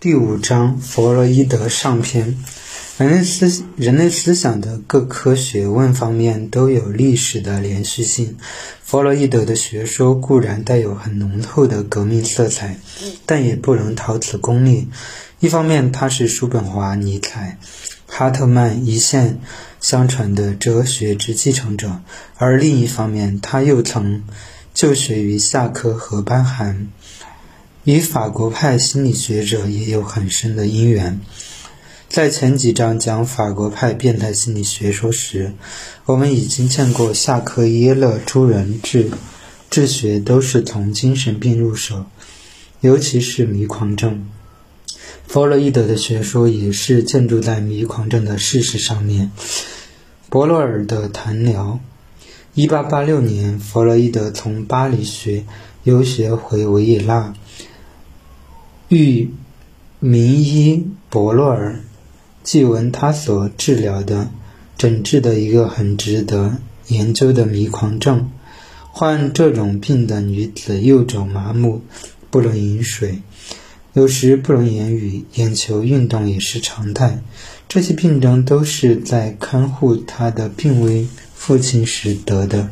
第五章弗洛伊德上篇。人类思人类思想的各科学问方面都有历史的连续性。弗洛伊德的学说固然带有很浓厚的革命色彩，但也不能逃此功利。一方面，他是叔本华、尼采、哈特曼一线相传的哲学之继承者，而另一方面，他又曾就学于夏克和班涵。与法国派心理学者也有很深的因缘。在前几章讲法国派变态心理学说时，我们已经见过夏克、耶勒诸人治治学都是从精神病入手，尤其是迷狂症。弗洛伊德的学说也是建筑在迷狂症的事实上面。博洛尔的谈聊。一八八六年，弗洛伊德从巴黎学游学回维也纳。遇名医博洛尔，记闻他所治疗的、诊治的一个很值得研究的迷狂症。患这种病的女子右肘麻木，不能饮水，有时不能言语，眼球运动也是常态。这些病症都是在看护他的病危父亲时得的。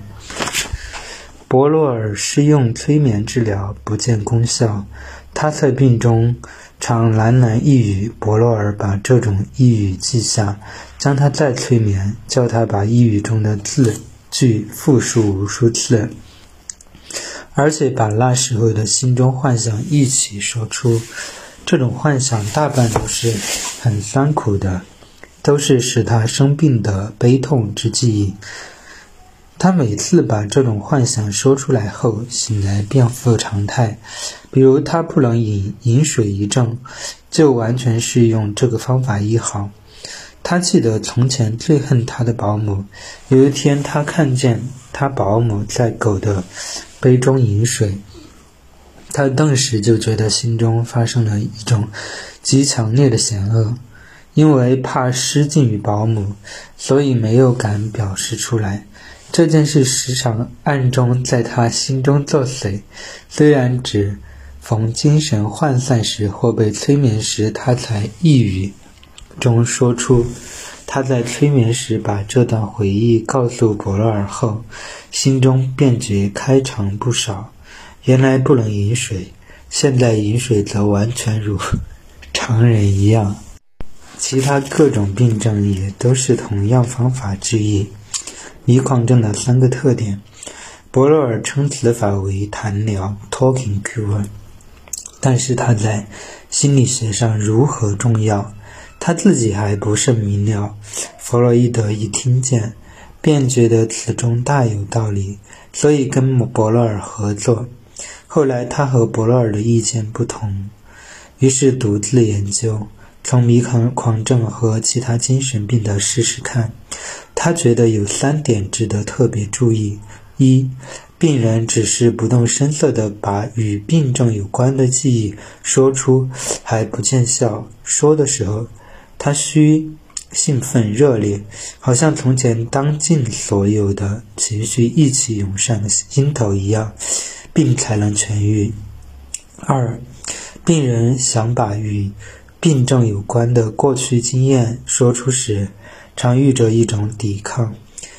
博洛尔施用催眠治疗，不见功效。他在病中常喃喃呓语，博洛尔把这种呓语记下，将他再催眠，叫他把呓语中的字句复述无数次，而且把那时候的心中幻想一起说出。这种幻想大半都是很酸苦的，都是使他生病的悲痛之记忆。他每次把这种幻想说出来后，醒来便复常态。比如他不能饮饮水一症，就完全是用这个方法医好。他记得从前最恨他的保姆，有一天他看见他保姆在狗的杯中饮水，他顿时就觉得心中发生了一种极强烈的险恶。因为怕失敬于保姆，所以没有敢表示出来。这件事时常暗中在他心中作祟，虽然只逢精神涣散时或被催眠时，他才一语中说出。他在催眠时把这段回忆告诉博洛尔后，心中便觉开肠不少。原来不能饮水，现在饮水则完全如 常人一样。其他各种病症也都是同样方法治愈。迷狂症的三个特点，博洛尔称此法为谈疗 （talking cure），但是他在心理学上如何重要，他自己还不甚明了。弗洛伊德一听见，便觉得此中大有道理，所以跟博洛尔合作。后来他和博洛尔的意见不同，于是独自研究。从迷狂狂症和其他精神病的事实看，他觉得有三点值得特别注意：一，病人只是不动声色地把与病症有关的记忆说出，还不见效；说的时候，他需兴奋热烈，好像从前当尽所有的情绪一起涌上心头一样，病才能痊愈。二，病人想把与病症有关的过去经验说出时，常遇着一种抵抗，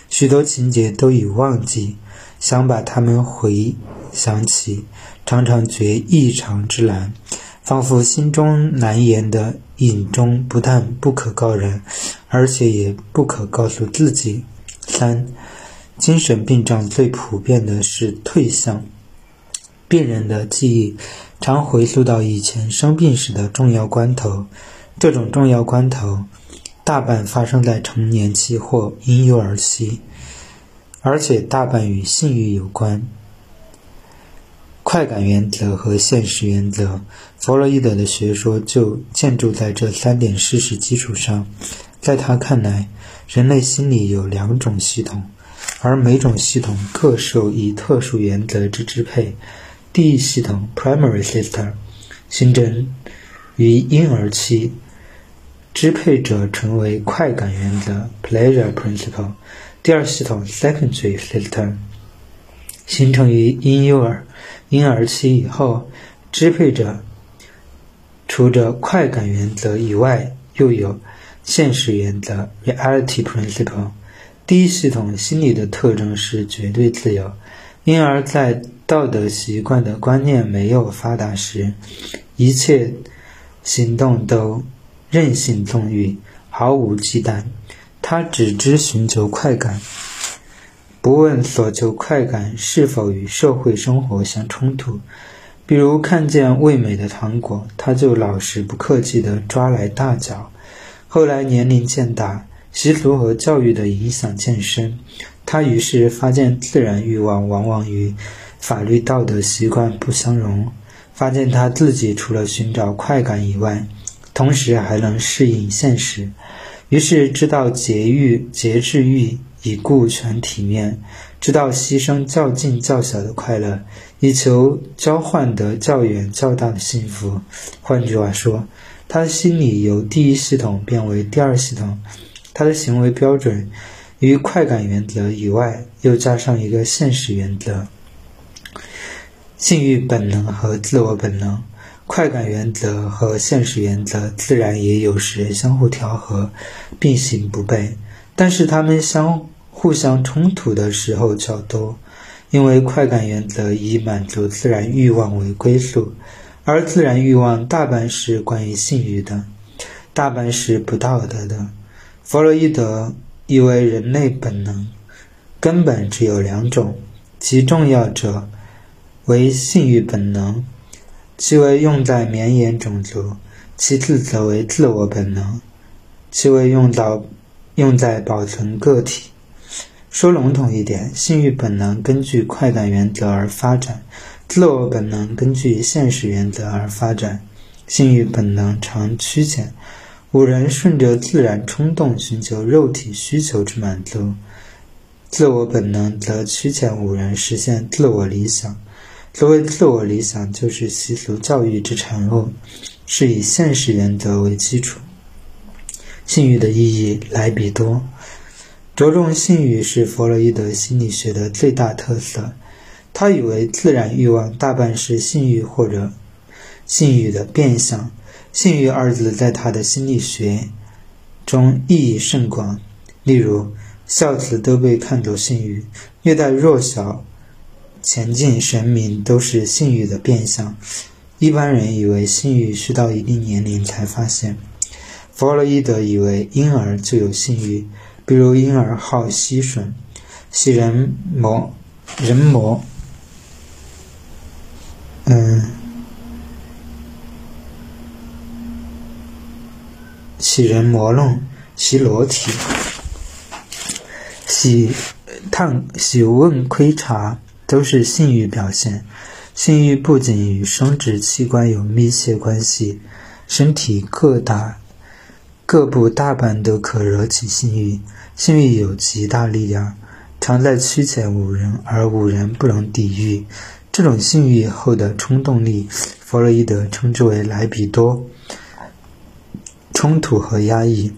许多情节都已忘记，想把它们回想起，常常觉异常之难，仿佛心中难言的隐中不但不可告人，而且也不可告诉自己。三，精神病症最普遍的是退向，病人的记忆。常回溯到以前生病时的重要关头，这种重要关头大半发生在成年期或婴幼儿期，而且大半与性欲有关。快感原则和现实原则，弗洛伊德的学说就建筑在这三点事实基础上。在他看来，人类心理有两种系统，而每种系统各受以特殊原则之支配。第一系统 （primary system） 形成于婴儿期，支配者成为快感原则 （pleasure principle）。第二系统 （secondary system） 形成于婴幼儿婴儿期以后，支配者除着快感原则以外，又有现实原则 （reality principle）。第一系统心理的特征是绝对自由，因而，在道德习惯的观念没有发达时，一切行动都任性纵欲，毫无忌惮。他只知寻求快感，不问所求快感是否与社会生活相冲突。比如看见味美的糖果，他就老实不客气地抓来大嚼。后来年龄渐大，习俗和教育的影响渐深，他于是发现自然欲望往往与法律道德习惯不相容，发现他自己除了寻找快感以外，同时还能适应现实。于是知道节欲、节制欲以顾全体面，知道牺牲较近较小的快乐，以求交换得较远较大的幸福。换句话说，他的心理由第一系统变为第二系统，他的行为标准于快感原则以外又加上一个现实原则：性欲本能和自我本能。快感原则和现实原则自然也有时相互调和，并行不悖，但是他们相互相冲突的时候较多，因为快感原则以满足自然欲望为归宿，而自然欲望大半是关于性欲的，大半是不道德的。弗洛伊德以为人类本能根本只有两种，其重要者为性欲本能。其为用在绵延种族，其次则为自我本能，其为用到用在保存个体。说笼统一点，性欲本能根据快感原则而发展，自我本能根据现实原则而发展。性欲本能常趋浅，五人顺着自然冲动寻求肉体需求之满足；自我本能则趋浅五人实现自我理想。所谓自我理想，就是习俗教育之产物，是以现实原则为基础。性欲的意义来比多，着重性欲是弗洛伊德心理学的最大特色。他以为自然欲望大半是性欲或者性欲的变相。性欲二字在他的心理学中意义甚广。例如，孝子都被看作性欲，虐待弱小。前进神明都是性欲的变相，一般人以为性欲需到一定年龄才发现。弗洛伊德以为婴儿就有性欲，比如婴儿好吸吮，洗人魔，人魔，嗯，喜人魔弄，喜裸体，喜烫，洗问窥察。都是性欲表现。性欲不仅与生殖器官有密切关系，身体各大各部大半都可惹起性欲。性欲有极大力量，常在驱遣五人，而五人不能抵御。这种性欲后的冲动力，弗洛伊德称之为莱比多。冲突和压抑，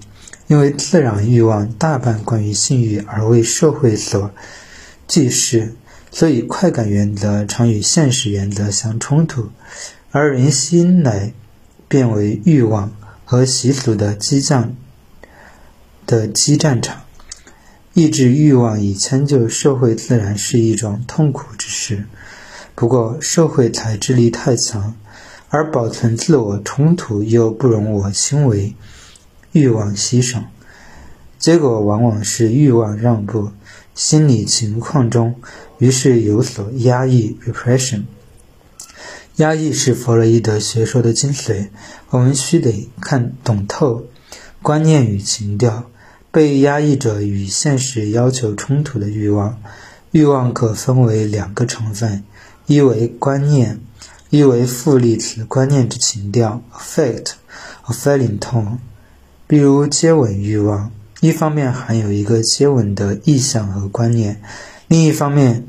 因为自然欲望大半关于性欲，而为社会所既视。所以，快感原则常与现实原则相冲突，而人心乃变为欲望和习俗的激战的激战场。抑制欲望以迁就社会自然是一种痛苦之事。不过，社会才智力太强，而保存自我冲突又不容我轻为欲望牺牲，结果往往是欲望让步。心理情况中。于是有所压抑 （repression）。压抑是弗洛伊德学说的精髓。我们需得看懂透观念与情调。被压抑者与现实要求冲突的欲望，欲望可分为两个成分：一为观念，一为复利此观念之情调 （affect or feeling tone）。比如接吻欲望，一方面含有一个接吻的意向和观念。另一方面，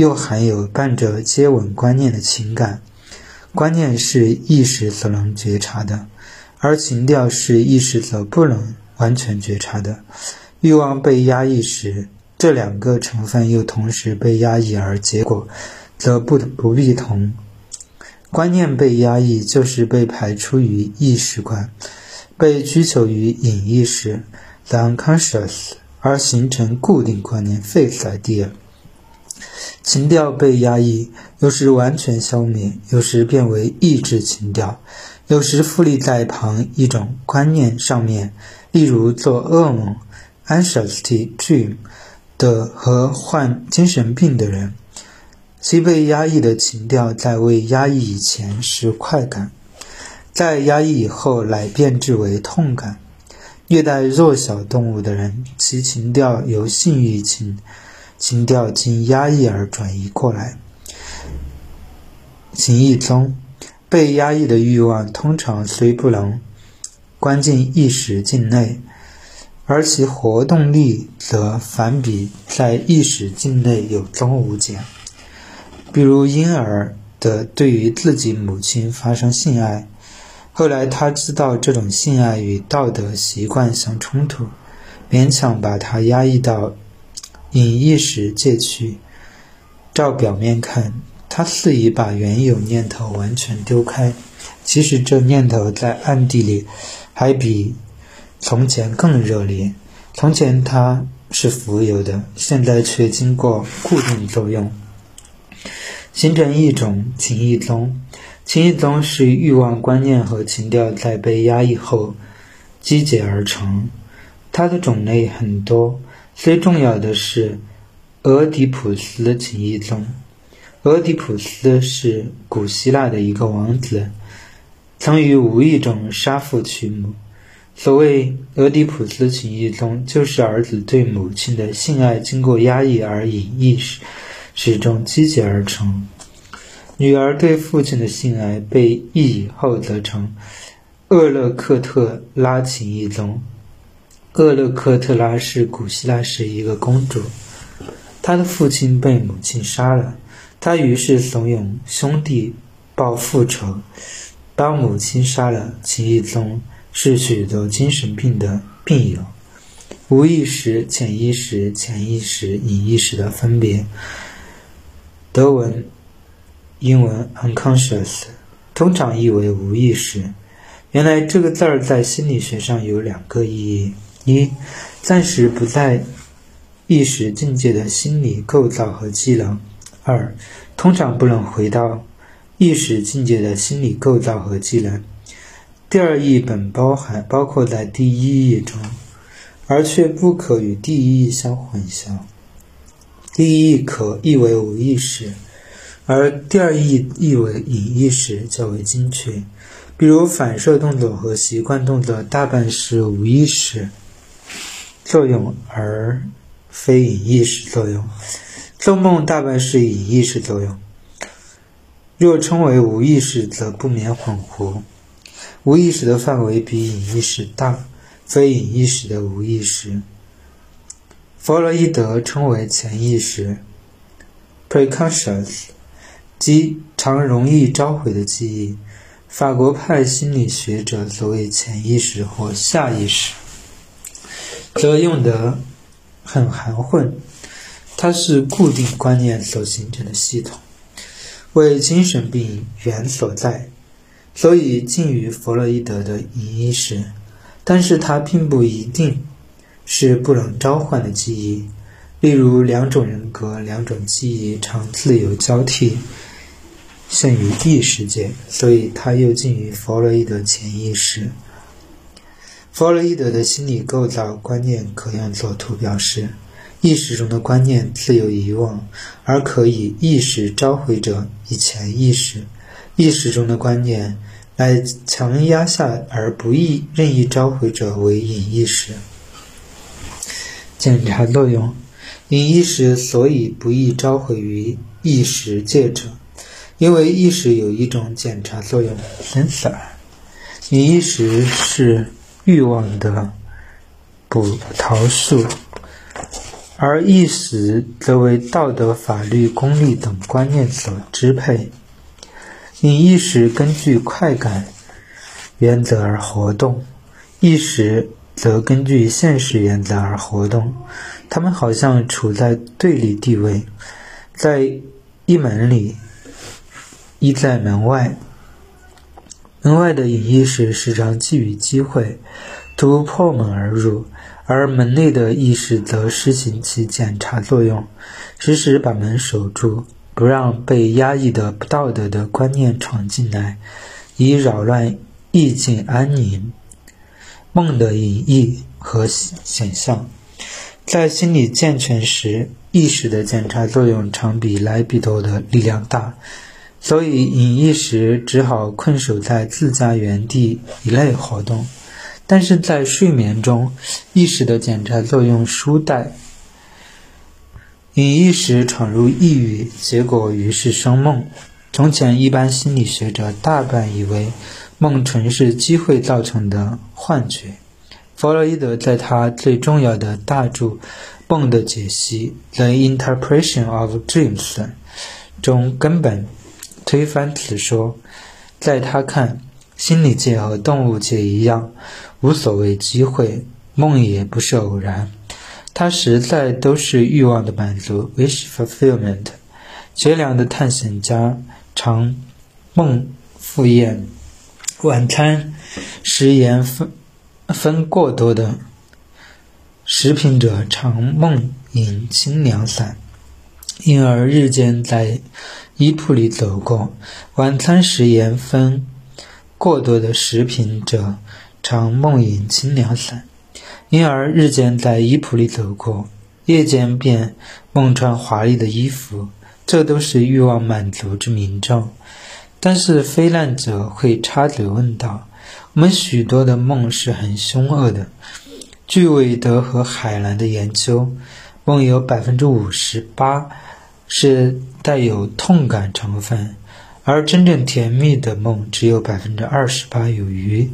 又含有伴着接吻观念的情感。观念是意识所能觉察的，而情调是意识所不能完全觉察的。欲望被压抑时，这两个成分又同时被压抑，而结果则不不必同。观念被压抑，就是被排除于意识观，被拘求于隐意识 unconscious），而形成固定观念 （fixed idea）。情调被压抑，有时完全消灭，有时变为抑制情调，有时附立在旁一种观念上面，例如做噩梦 （anxiety dream） 的和患精神病的人。其被压抑的情调在未压抑以前是快感，在压抑以后乃变质为痛感。虐待弱小动物的人，其情调由性欲情情调经压抑而转移过来。情意中，被压抑的欲望通常虽不能关进意识境内，而其活动力则反比在意识境内有增无减。比如婴儿的对于自己母亲发生性爱，后来他知道这种性爱与道德习惯相冲突，勉强把它压抑到以意识借去。照表面看，他肆意把原有念头完全丢开，其实这念头在暗地里还比从前更热烈。从前它是浮游的，现在却经过固定作用。形成一种情意宗，情意宗是欲望观念和情调在被压抑后集结而成。它的种类很多，最重要的是俄狄浦斯情意宗。俄狄浦斯是古希腊的一个王子，曾于无意中杀父娶母。所谓俄狄浦斯情意宗，就是儿子对母亲的性爱经过压抑而隐逸时。始终积结而成。女儿对父亲的性爱被抑以后，则成厄勒克特拉情意宗。厄勒克特拉是古希腊时一个公主，她的父亲被母亲杀了，她于是怂恿兄弟报复仇，把母亲杀了。情意宗是许多精神病的病友，无意识、潜意识、潜意识、隐意识的分别。德文、英文 unconscious 通常译为无意识。原来这个字儿在心理学上有两个意义：一，暂时不在意识境界的心理构造和技能；二，通常不能回到意识境界的心理构造和技能。第二义本包含包括在第一义中，而却不可与第一义相混淆。第一义可译为无意识，而第二义译为隐意识较为精确。比如反射动作和习惯动作大半是无意识作用，而非隐意识作用；做梦大半是隐意识作用。若称为无意识，则不免恍惚。无意识的范围比隐意识大，非隐意识的无意识。弗洛伊德称为潜意识 （preconscious），即常容易召回的记忆。法国派心理学者所谓潜意识或下意识，则用得很含混。它是固定观念所形成的系统，为精神病源所在，所以近于弗洛伊德的隐意识。但是它并不一定。是不能召唤的记忆，例如两种人格、两种记忆常自由交替，限于意识界，所以它又近于弗洛伊德潜意识。弗洛伊德的心理构造观念可用作图表示：意识中的观念自由遗忘，而可以意识召回者以前意识；意识中的观念乃强压下而不易任意召回者为隐意识。检查作用，隐意识所以不易召回于意识界者，因为意识有一种检查作用 （sensor）。隐意识是欲望的捕逃术，而意识则为道德、法律、功利等观念所支配。你意识根据快感原则而活动，意识。则根据现实原则而活动，他们好像处在对立地位。在一门里，依在门外。门外的隐意识时常给予机会，突破门而入；而门内的意识则施行其检查作用，时时把门守住，不让被压抑的不道德的观念闯进来，以扰乱意境安宁。梦的隐意和显象，在心理健全时，意识的检查作用常比来比多的力量大。所以隐逸时只好困守在自家原地以内活动，但是在睡眠中，意识的检查作用疏怠，隐逸时闯入抑郁，结果于是生梦。从前一般心理学者大半以为梦纯是机会造成的幻觉。弗洛伊德在他最重要的大著《梦的解析》（The Interpretation of Dreams） 中根本。推翻此说，在他看，心理界和动物界一样，无所谓机会，梦也不是偶然，它实在都是欲望的满足 （wish fulfillment）。绝良的探险家常梦赴宴，晚餐食盐分分过多的食品者常梦饮清凉散，因而日间在。衣铺里走过，晚餐时盐分过多的食品者，常梦饮清凉散，因而日间在衣铺里走过，夜间便梦穿华丽的衣服，这都是欲望满足之明证。但是非难者会插嘴问道：“我们许多的梦是很凶恶的。据韦德和海兰的研究，梦有百分之五十八。”是带有痛感成分，而真正甜蜜的梦只有百分之二十八有余。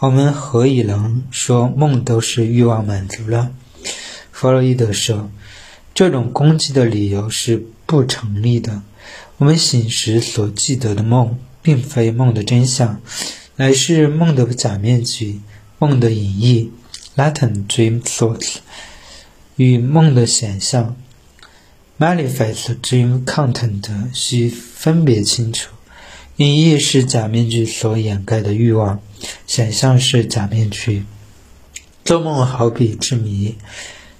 我们何以能说梦都是欲望满足了？弗洛伊德说，这种攻击的理由是不成立的。我们醒时所记得的梦，并非梦的真相，乃是梦的假面具、梦的隐逸 （latent dream thoughts） 与梦的显象。Manifest dream content 需分别清楚，隐逸是假面具所掩盖的欲望，想象是假面具。做梦好比之谜，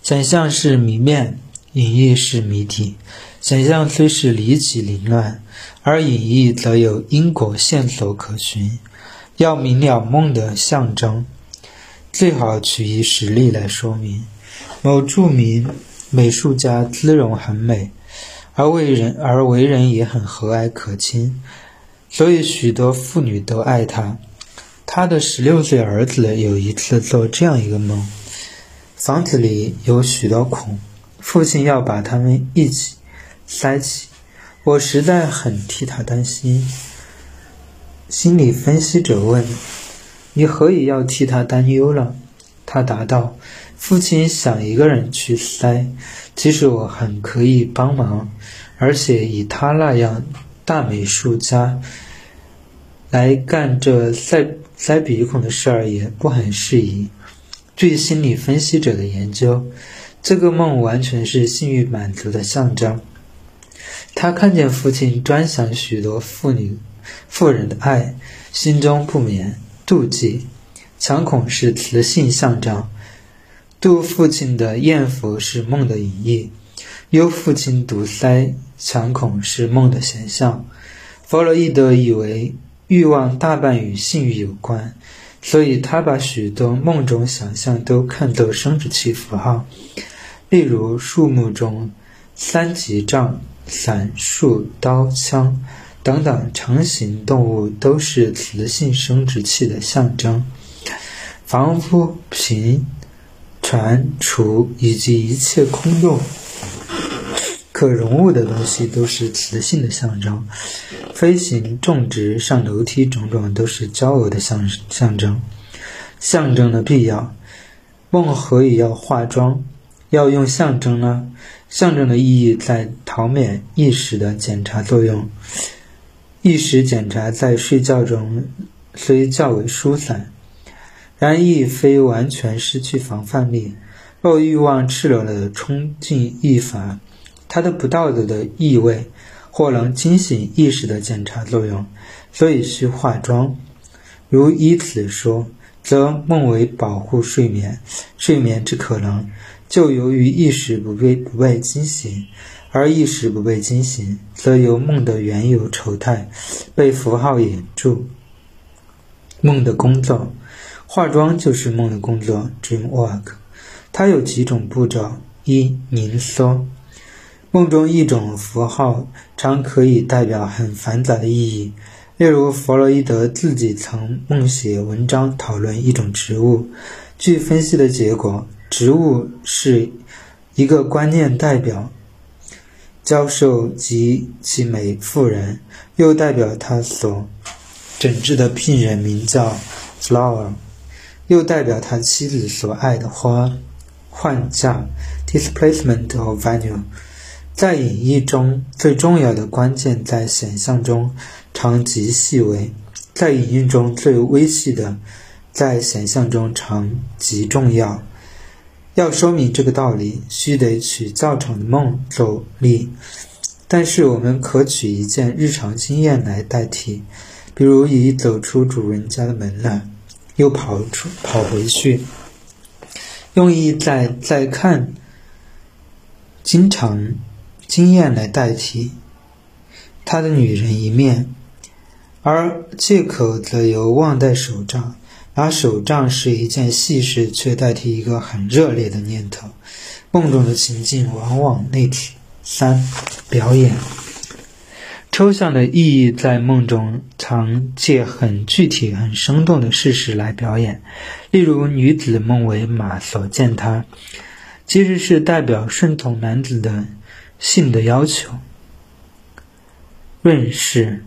想象是谜面，隐喻是谜底。想象虽是离奇凌乱，而隐喻则有因果线索可循。要明了梦的象征，最好取一实例来说明。某著名。美术家姿容很美，而为人而为人也很和蔼可亲，所以许多妇女都爱他。他的十六岁儿子有一次做这样一个梦：房子里有许多孔，父亲要把它们一起塞起。我实在很替他担心。心理分析者问：“你何以要替他担忧了？”他答道。父亲想一个人去塞，其实我很可以帮忙，而且以他那样大美术家来干这塞塞鼻孔的事儿也不很适宜。据心理分析者的研究，这个梦完全是性欲满足的象征。他看见父亲专享许多妇女、妇人的爱，心中不免妒忌，强恐是雌性象征。杜父亲的艳福是梦的隐逸，忧父亲堵塞强恐是梦的显象。弗洛伊德以为欲望大半与性欲有关，所以他把许多梦中想象都看作生殖器符号，例如树木中三级杖、伞、树、刀、枪等等成形动物都是雌性生殖器的象征。房屋平。船、厨以及一切空洞、可容物的东西都是雌性的象征。飞行、种植、上楼梯，种种都是娇娥的象象征。象征的必要。梦何以要化妆？要用象征呢？象征的意义在陶免意识的检查作用。意识检查在睡觉中虽较为疏散。然亦非完全失去防范力。若欲望赤裸的冲进意法，它的不道德的意味或能惊醒意识的检查作用，所以需化妆。如依此说，则梦为保护睡眠，睡眠之可能，就由于意识不被不被惊醒，而意识不被惊醒，则由梦的原有丑态被符号掩住。梦的工作，化妆就是梦的工作，dream work。它有几种步骤：一、凝缩。梦中一种符号常可以代表很繁杂的意义。例如，弗洛伊德自己曾梦写文章讨论一种植物。据分析的结果，植物是一个观念代表，教授及其美妇人，又代表他所诊治的病人名叫 flower，又代表他妻子所爱的花。换架 （displacement of venue） 在隐绎中最重要的关键在显象中常极细微，在隐喻中最微细的在显象中常极重要。要说明这个道理，须得取较长的梦做例，但是我们可取一件日常经验来代替，比如以走出主人家的门来，又跑出跑回去。用意在在看，经常经验来代替他的女人一面，而借口则由忘带手杖，拿手杖是一件细事，却代替一个很热烈的念头。梦中的情境往往内体。三表演。抽象的意义在梦中常借很具体、很生动的事实来表演，例如女子梦为马所见她，其实是代表顺从男子的性的要求。润饰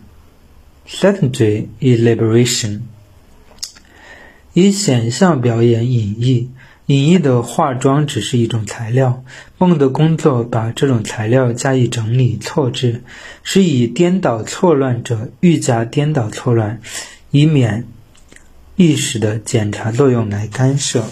（secondary elaboration） 以显象表演隐喻。隐逸的化妆只是一种材料，梦的工作把这种材料加以整理错置，是以颠倒错乱者愈加颠倒错乱，以免意识的检查作用来干涉。